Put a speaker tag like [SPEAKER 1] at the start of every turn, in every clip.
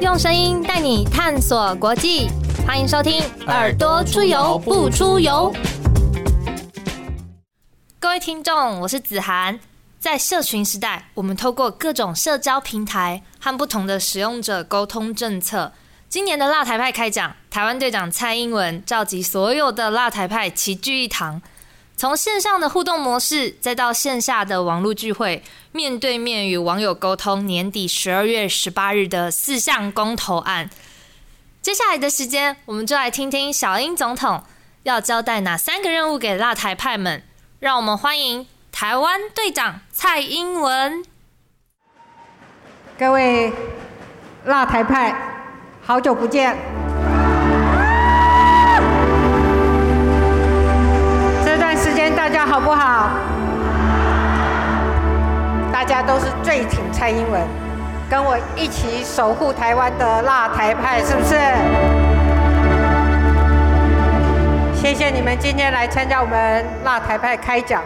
[SPEAKER 1] 用声音带你探索国际，欢迎收听《耳朵出游不出游》。各位听众，我是子涵。在社群时代，我们透过各种社交平台和不同的使用者沟通政策。今年的辣台派开讲，台湾队长蔡英文召集所有的辣台派齐聚一堂。从线上的互动模式，再到线下的网络聚会，面对面与网友沟通。年底十二月十八日的四项公投案，接下来的时间，我们就来听听小英总统要交代哪三个任务给辣台派们。让我们欢迎台湾队长蔡英文。
[SPEAKER 2] 各位辣台派，好久不见。都是最挺蔡英文，跟我一起守护台湾的辣台派，是不是？谢谢你们今天来参加我们辣台派开讲，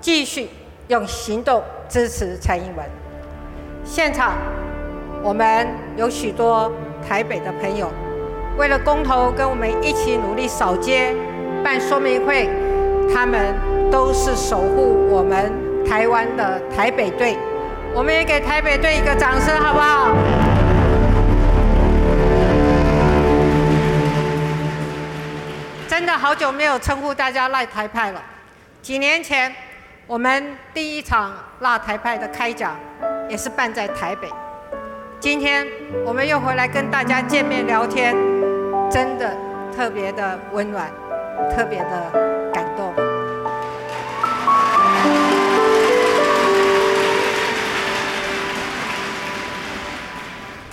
[SPEAKER 2] 继续用行动支持蔡英文。现场我们有许多台北的朋友，为了公投跟我们一起努力扫街、办说明会。他们都是守护我们台湾的台北队，我们也给台北队一个掌声，好不好？真的好久没有称呼大家“赖台派”了。几年前，我们第一场“辣台派”的开讲也是办在台北。今天我们又回来跟大家见面聊天，真的特别的温暖，特别的。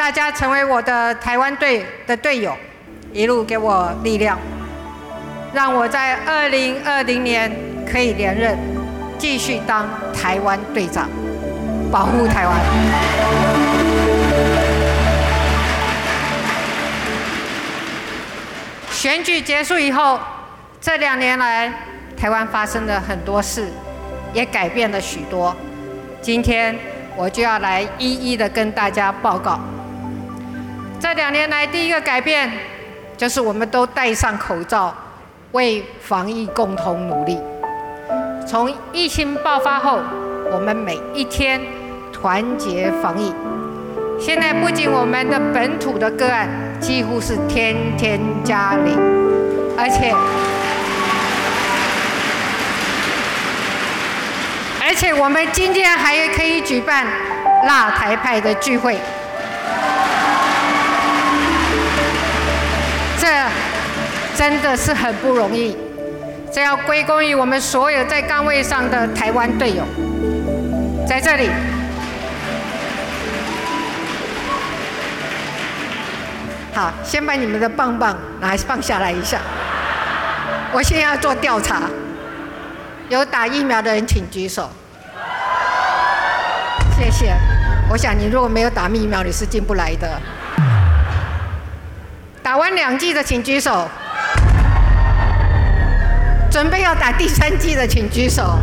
[SPEAKER 2] 大家成为我的台湾队的队友，一路给我力量，让我在二零二零年可以连任，继续当台湾队长，保护台湾。选举结束以后，这两年来台湾发生了很多事，也改变了许多。今天我就要来一一的跟大家报告。这两年来，第一个改变就是我们都戴上口罩，为防疫共同努力。从疫情爆发后，我们每一天团结防疫。现在不仅我们的本土的个案几乎是天天加零，而且而且我们今天还可以举办辣台派的聚会。这真的是很不容易，这要归功于我们所有在岗位上的台湾队友。在这里，好，先把你们的棒棒拿放下来一下。我现在要做调查，有打疫苗的人请举手。谢谢。我想你如果没有打疫苗，你是进不来的。打完两剂的请举手，准备要打第三剂的请举手。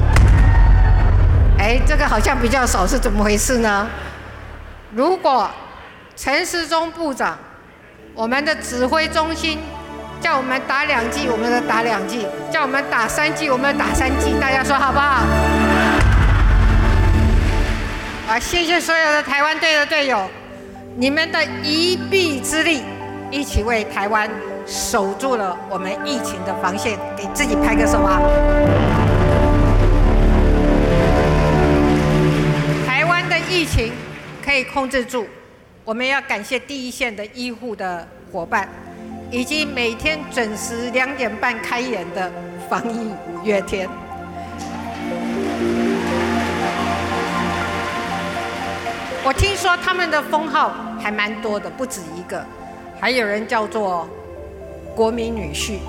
[SPEAKER 2] 哎，这个好像比较少，是怎么回事呢？如果陈时中部长，我们的指挥中心叫我们打两剂，我们就打两剂；叫我们打三剂，我们打三剂。大家说好不好？啊，谢谢所有的台湾队的队友，你们的一臂之力。一起为台湾守住了我们疫情的防线，给自己拍个手啊！台湾的疫情可以控制住，我们要感谢第一线的医护的伙伴，以及每天准时两点半开演的防疫五月天。我听说他们的封号还蛮多的，不止一个。还有人叫做国民女婿，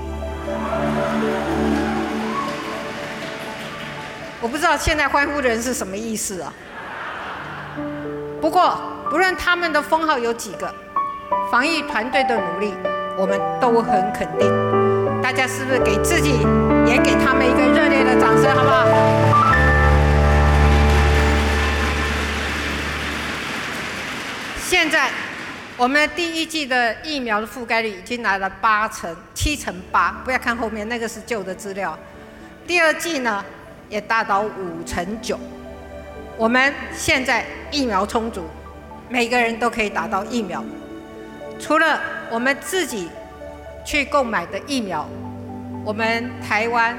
[SPEAKER 2] 我不知道现在欢呼的人是什么意思啊。不过不论他们的封号有几个，防疫团队的努力我们都很肯定。大家是不是给自己也给他们一个热烈的掌声，好不好？我们第一季的疫苗的覆盖率已经来了八成、七成八，不要看后面那个是旧的资料。第二季呢，也达到五成九。我们现在疫苗充足，每个人都可以打到疫苗。除了我们自己去购买的疫苗，我们台湾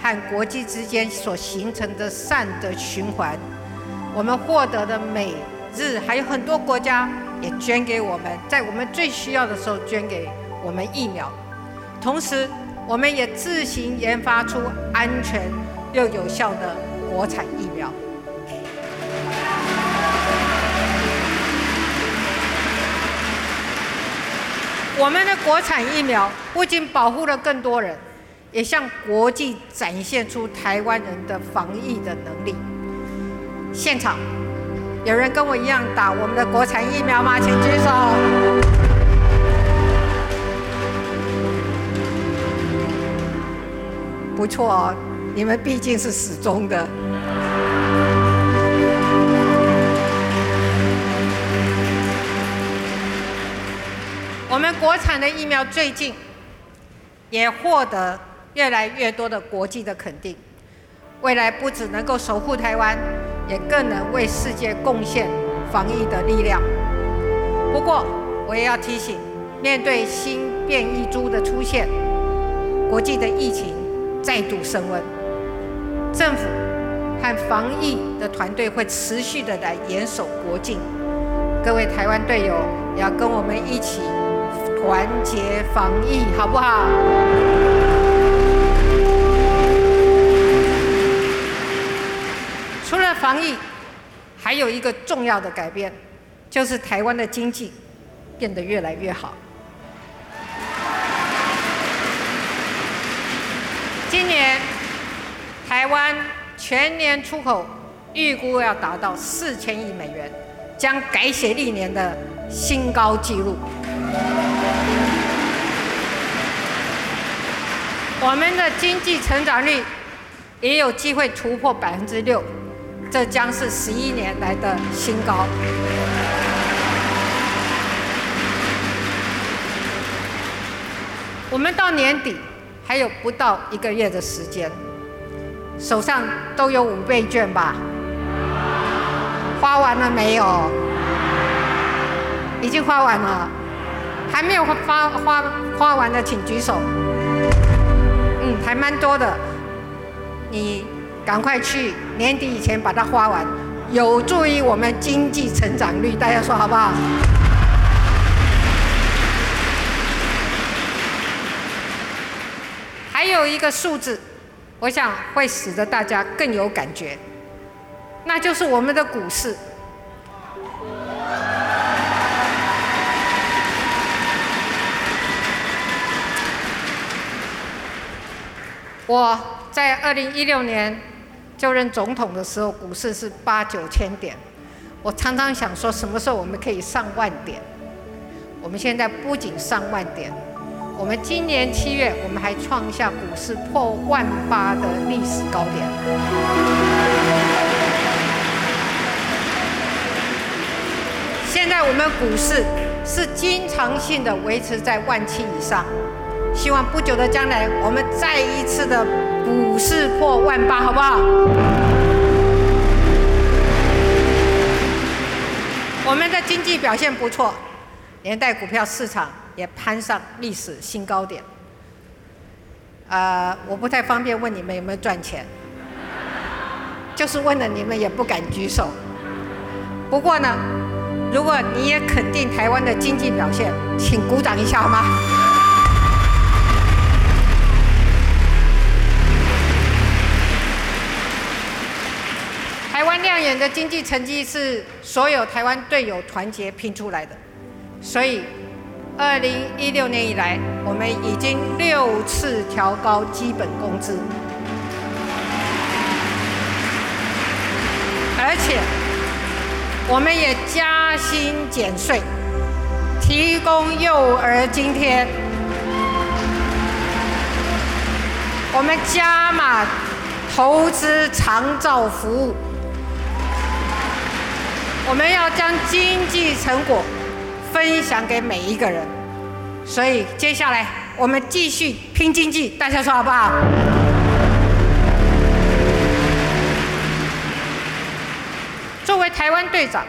[SPEAKER 2] 和国际之间所形成的善的循环，我们获得的美日还有很多国家。也捐给我们，在我们最需要的时候捐给我们疫苗。同时，我们也自行研发出安全又有效的国产疫苗。我们的国产疫苗不仅保护了更多人，也向国际展现出台湾人的防疫的能力。现场。有人跟我一样打我们的国产疫苗吗？请举手。不错，你们毕竟是始终的。我们国产的疫苗最近也获得越来越多的国际的肯定，未来不只能够守护台湾。也更能为世界贡献防疫的力量。不过，我也要提醒，面对新变异株的出现，国际的疫情再度升温，政府和防疫的团队会持续的来严守国境。各位台湾队友，要跟我们一起团结防疫，好不好？防疫还有一个重要的改变，就是台湾的经济变得越来越好。今年台湾全年出口预估要达到四千亿美元，将改写历年的新高纪录。我们的经济成长率也有机会突破百分之六。这将是十一年来的新高。我们到年底还有不到一个月的时间，手上都有五倍券吧？花完了没有？已经花完了，还没有花花花完的请举手。嗯，还蛮多的，你。赶快去年底以前把它花完，有助于我们经济成长率。大家说好不好？还有一个数字，我想会使得大家更有感觉，那就是我们的股市。我在二零一六年。就任总统的时候，股市是八九千点。我常常想说，什么时候我们可以上万点？我们现在不仅上万点，我们今年七月我们还创下股市破万八的历史高点。现在我们股市是经常性的维持在万七以上，希望不久的将来我们再一次的。股市破万八，好不好？我们的经济表现不错，连带股票市场也攀上历史新高点。呃，我不太方便问你们有没有赚钱，就是问了你们也不敢举手。不过呢，如果你也肯定台湾的经济表现，请鼓掌一下好吗？亮眼的经济成绩是所有台湾队友团结拼出来的，所以，二零一六年以来，我们已经六次调高基本工资，而且，我们也加薪减税，提供幼儿津贴，我们加码投资长照服务。我们要将经济成果分享给每一个人。所以接下来我们继续拼经济，大家说好不好？作为台湾队长，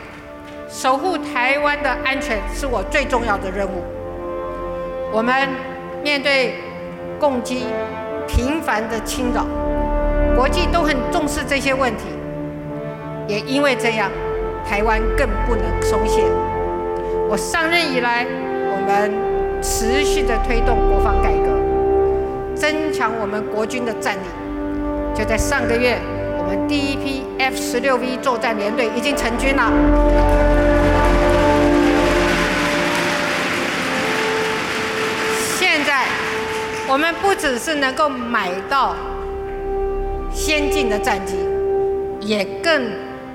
[SPEAKER 2] 守护台湾的安全是我最重要的任务。我们面对攻击频繁的侵扰，国际都很重视这些问题，也因为这样，台湾更不能松懈。我上任以来，我们。持续的推动国防改革，增强我们国军的战力。就在上个月，我们第一批 F 十六 V 作战联队已经成军了。现在，我们不只是能够买到先进的战机，也更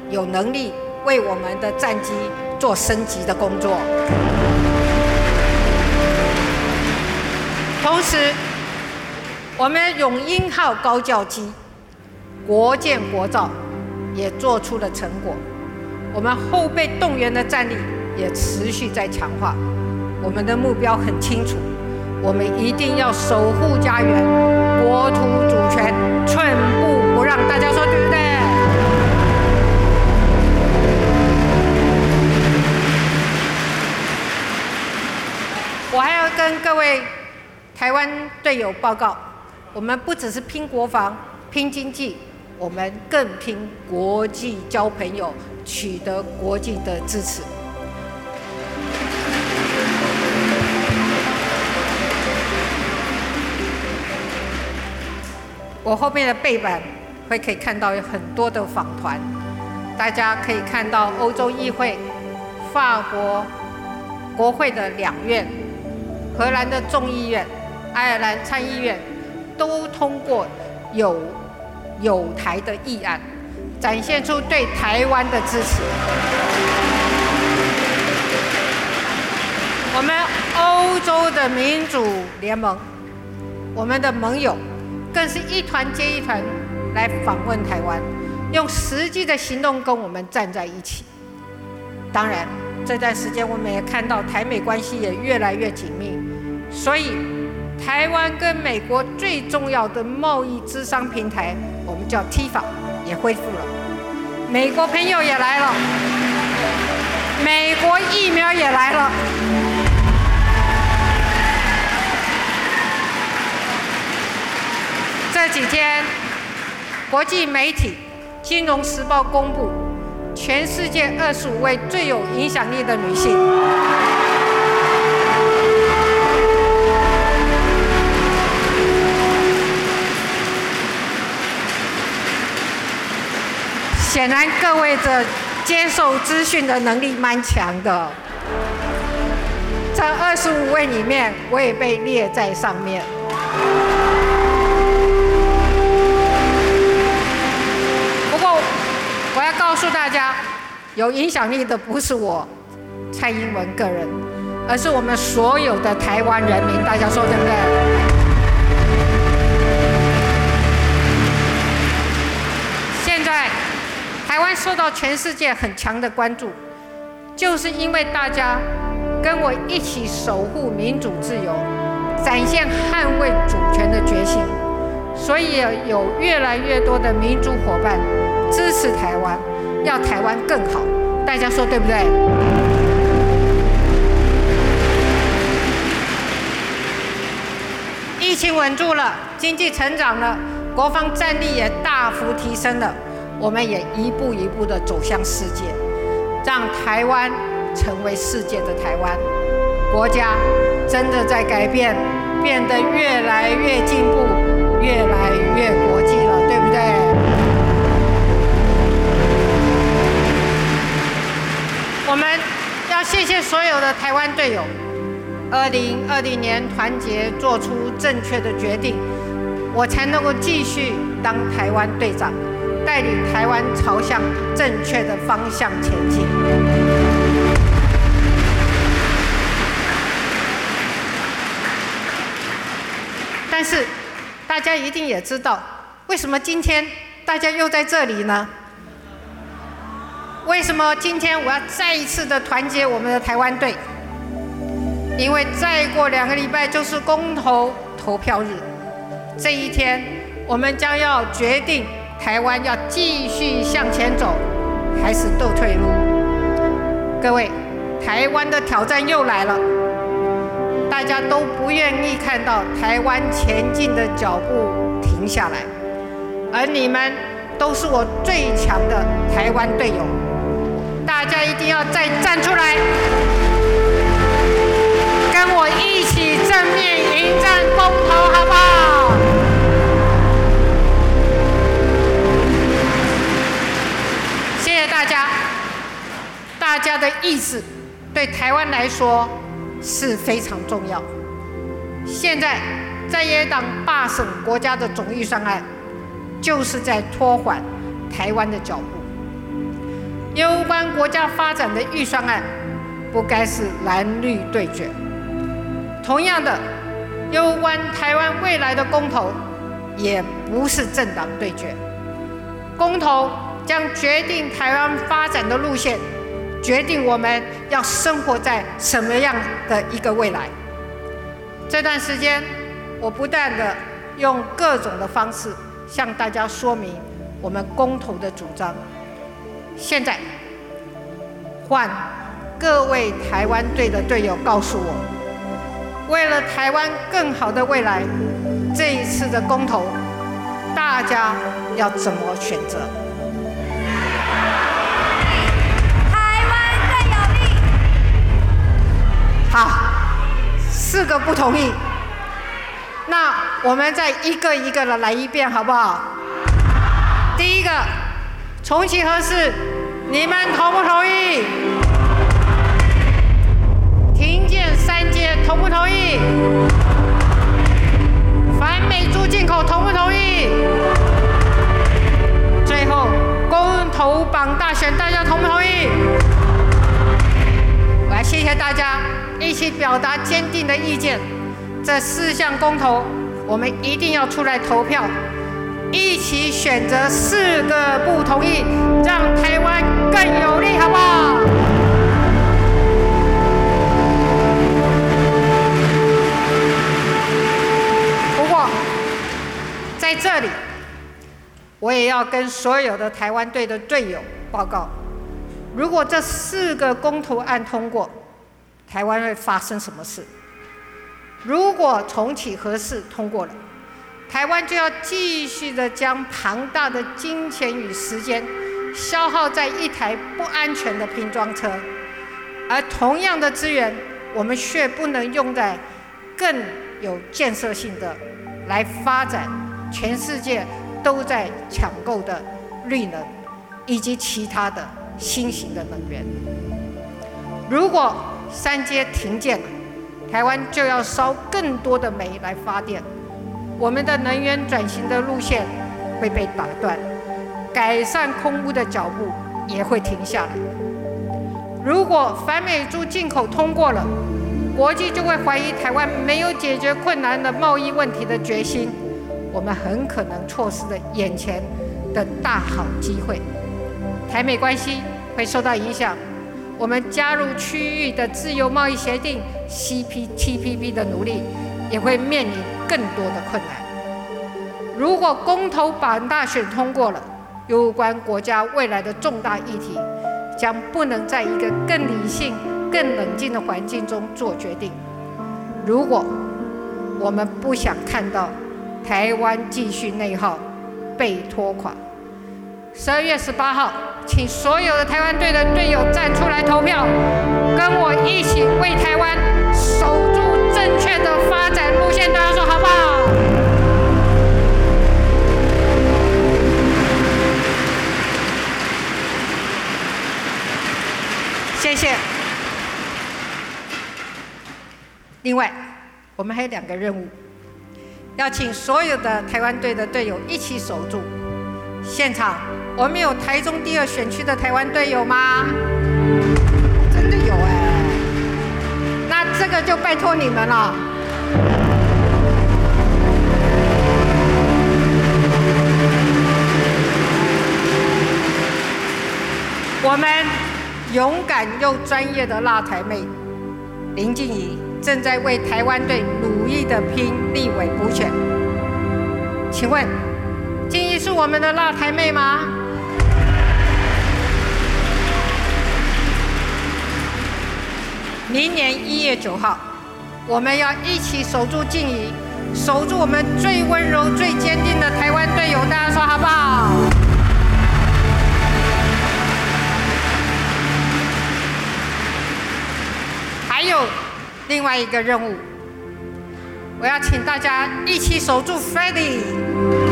[SPEAKER 2] 有能力为我们的战机做升级的工作。同时，我们永鹰号高教机国建国造也做出了成果，我们后备动员的战力也持续在强化。我们的目标很清楚，我们一定要守护家园，国土主权寸步不让。大家说对我还要跟各位。台湾队友报告，我们不只是拼国防、拼经济，我们更拼国际交朋友，取得国际的支持。我后面的背板会可以看到有很多的访团，大家可以看到欧洲议会、法国国会的两院、荷兰的众议院。爱尔兰参议院都通过有有台的议案，展现出对台湾的支持。我们欧洲的民主联盟，我们的盟友，更是一团接一团来访问台湾，用实际的行动跟我们站在一起。当然，这段时间我们也看到台美关系也越来越紧密，所以。台湾跟美国最重要的贸易资商平台，我们叫 T 法，也恢复了。美国朋友也来了，美国疫苗也来了。这几天，国际媒体《金融时报》公布，全世界二十五位最有影响力的女性。显然，各位的接受资讯的能力蛮强的。这二十五位里面，我也被列在上面。不过，我要告诉大家，有影响力的不是我蔡英文个人，而是我们所有的台湾人民。大家说对不对？湾受到全世界很强的关注，就是因为大家跟我一起守护民主自由，展现捍卫主权的决心，所以有越来越多的民主伙伴支持台湾，要台湾更好。大家说对不对？疫情稳住了，经济成长了，国防战力也大幅提升了。我们也一步一步的走向世界，让台湾成为世界的台湾。国家真的在改变，变得越来越进步，越来越国际了，对不对？我们要谢谢所有的台湾队友，二零二零年团结做出正确的决定，我才能够继续当台湾队长。带领台湾朝向正确的方向前进。但是，大家一定也知道，为什么今天大家又在这里呢？为什么今天我要再一次的团结我们的台湾队？因为再过两个礼拜就是公投投票日，这一天我们将要决定台湾要继续向前走，还是斗退路。各位，台湾的挑战又来了，大家都不愿意看到台湾前进的脚步停下来，而你们都是我最强的台湾队友，大家一定要再站出来，跟我一起正面迎战公投，好不好？家的意志对台湾来说是非常重要。现在在野党罢审国家的总预算案，就是在拖缓台湾的脚步。有关国家发展的预算案，不该是蓝绿对决。同样的，有关台湾未来的公投，也不是政党对决。公投将决定台湾发展的路线。决定我们要生活在什么样的一个未来。这段时间，我不断的用各种的方式向大家说明我们公投的主张。现在，换各位台湾队的队友告诉我，为了台湾更好的未来，这一次的公投，大家要怎么选择？四个不同意，那我们再一个一个的来一遍，好不好？第一个，重启核试，你们同不同意？停建三阶，同不同意？反美猪进口，同不同意？最后，公投榜大选，大家同不同意？一起表达坚定的意见，这四项公投，我们一定要出来投票，一起选择四个不同意，让台湾更有利，好不好？不过，在这里，我也要跟所有的台湾队的队友报告，如果这四个公投案通过，台湾会发生什么事？如果重启核试通过了，台湾就要继续的将庞大的金钱与时间消耗在一台不安全的拼装车，而同样的资源，我们却不能用在更有建设性的来发展全世界都在抢购的绿能以及其他的新型的能源。如果三阶停建了，台湾就要烧更多的煤来发电，我们的能源转型的路线会被打断，改善空污的脚步也会停下来。如果反美猪进口通过了，国际就会怀疑台湾没有解决困难的贸易问题的决心，我们很可能错失了眼前的大好机会，台美关系会受到影响。我们加入区域的自由贸易协定 （CPTPP） 的努力，也会面临更多的困难。如果公投榜大选通过了，有关国家未来的重大议题，将不能在一个更理性、更冷静的环境中做决定。如果我们不想看到台湾继续内耗、被拖垮，十二月十八号。请所有的台湾队的队友站出来投票，跟我一起为台湾守住正确的发展路线，大家说好不好？谢谢。另外，我们还有两个任务，要请所有的台湾队的队友一起守住现场。我们有台中第二选区的台湾队友吗？真的有哎，那这个就拜托你们了。我们勇敢又专业的辣台妹林静怡正在为台湾队努力的拼立委补选。请问，静怡是我们的辣台妹吗？明年一月九号，我们要一起守住静怡，守住我们最温柔、最坚定的台湾队友。大家说好不好？还有另外一个任务，我要请大家一起守住 Freddie。我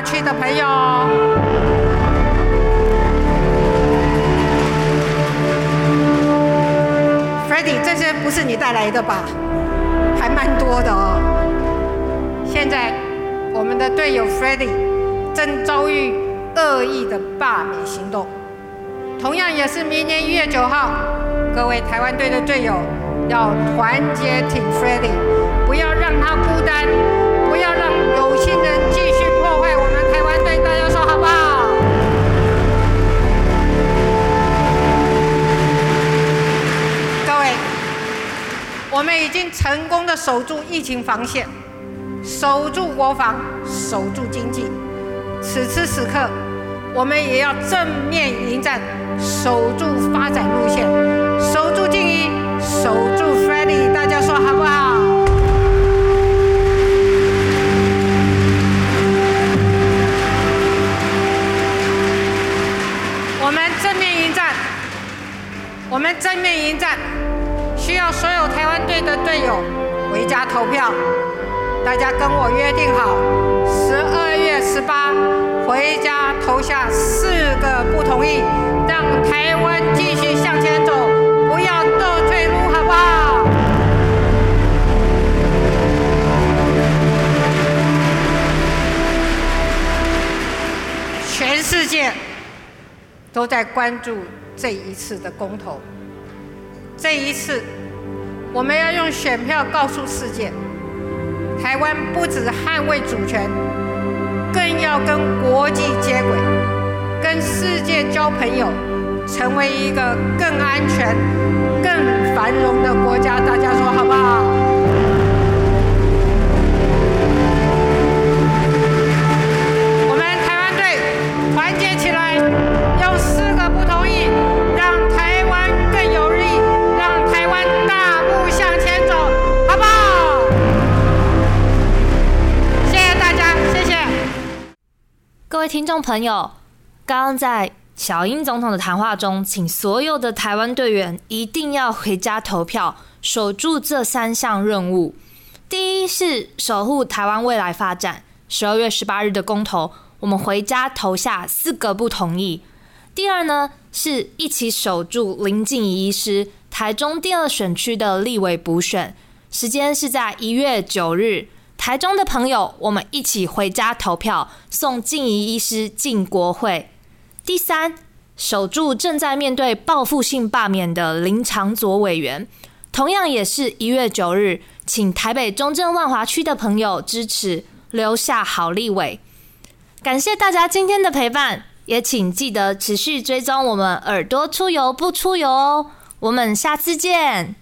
[SPEAKER 2] 正万华区的朋友？Freddie，这些不是你带来的吧？还蛮多的哦。现在我们的队友 Freddie 正遭遇恶意的罢免行动，同样也是明年一月九号，各位台湾队的队友要团结挺 Freddie，不要让他孤单，我们已经成功的守住疫情防线。守住国防，守住经济。此时此刻，我们也要正面迎战，守住发展路线，守住静怡，守住 f r e d d y 大家说好都在关注这一次的公投，这一次我们要用选票告诉世界。台湾不止捍卫主权，更要跟国际接轨，跟世界交朋友，成为一个更安全、更繁荣的国家。大家说好不好？
[SPEAKER 1] 各位听众朋友，刚刚在小英总统的谈话中，请所有的台湾队员一定要回家投票，守住这三项任务。第一是守护台湾未来发展，十二月十八日的公投，我们回家投下四个不同意。第二呢，是一起守住林静怡医师台中第二选区的立委补选，时间是在一月九日。台中的朋友，我们一起回家投票，送静怡医师进国会。第三，守住正在面对报复性罢免的林长佐委员，同样也是一月九日，请台北中正万华区的朋友支持，留下好立委。感谢大家今天的陪伴，也请记得持续追踪我们耳朵出游不出游哦。我们下次见。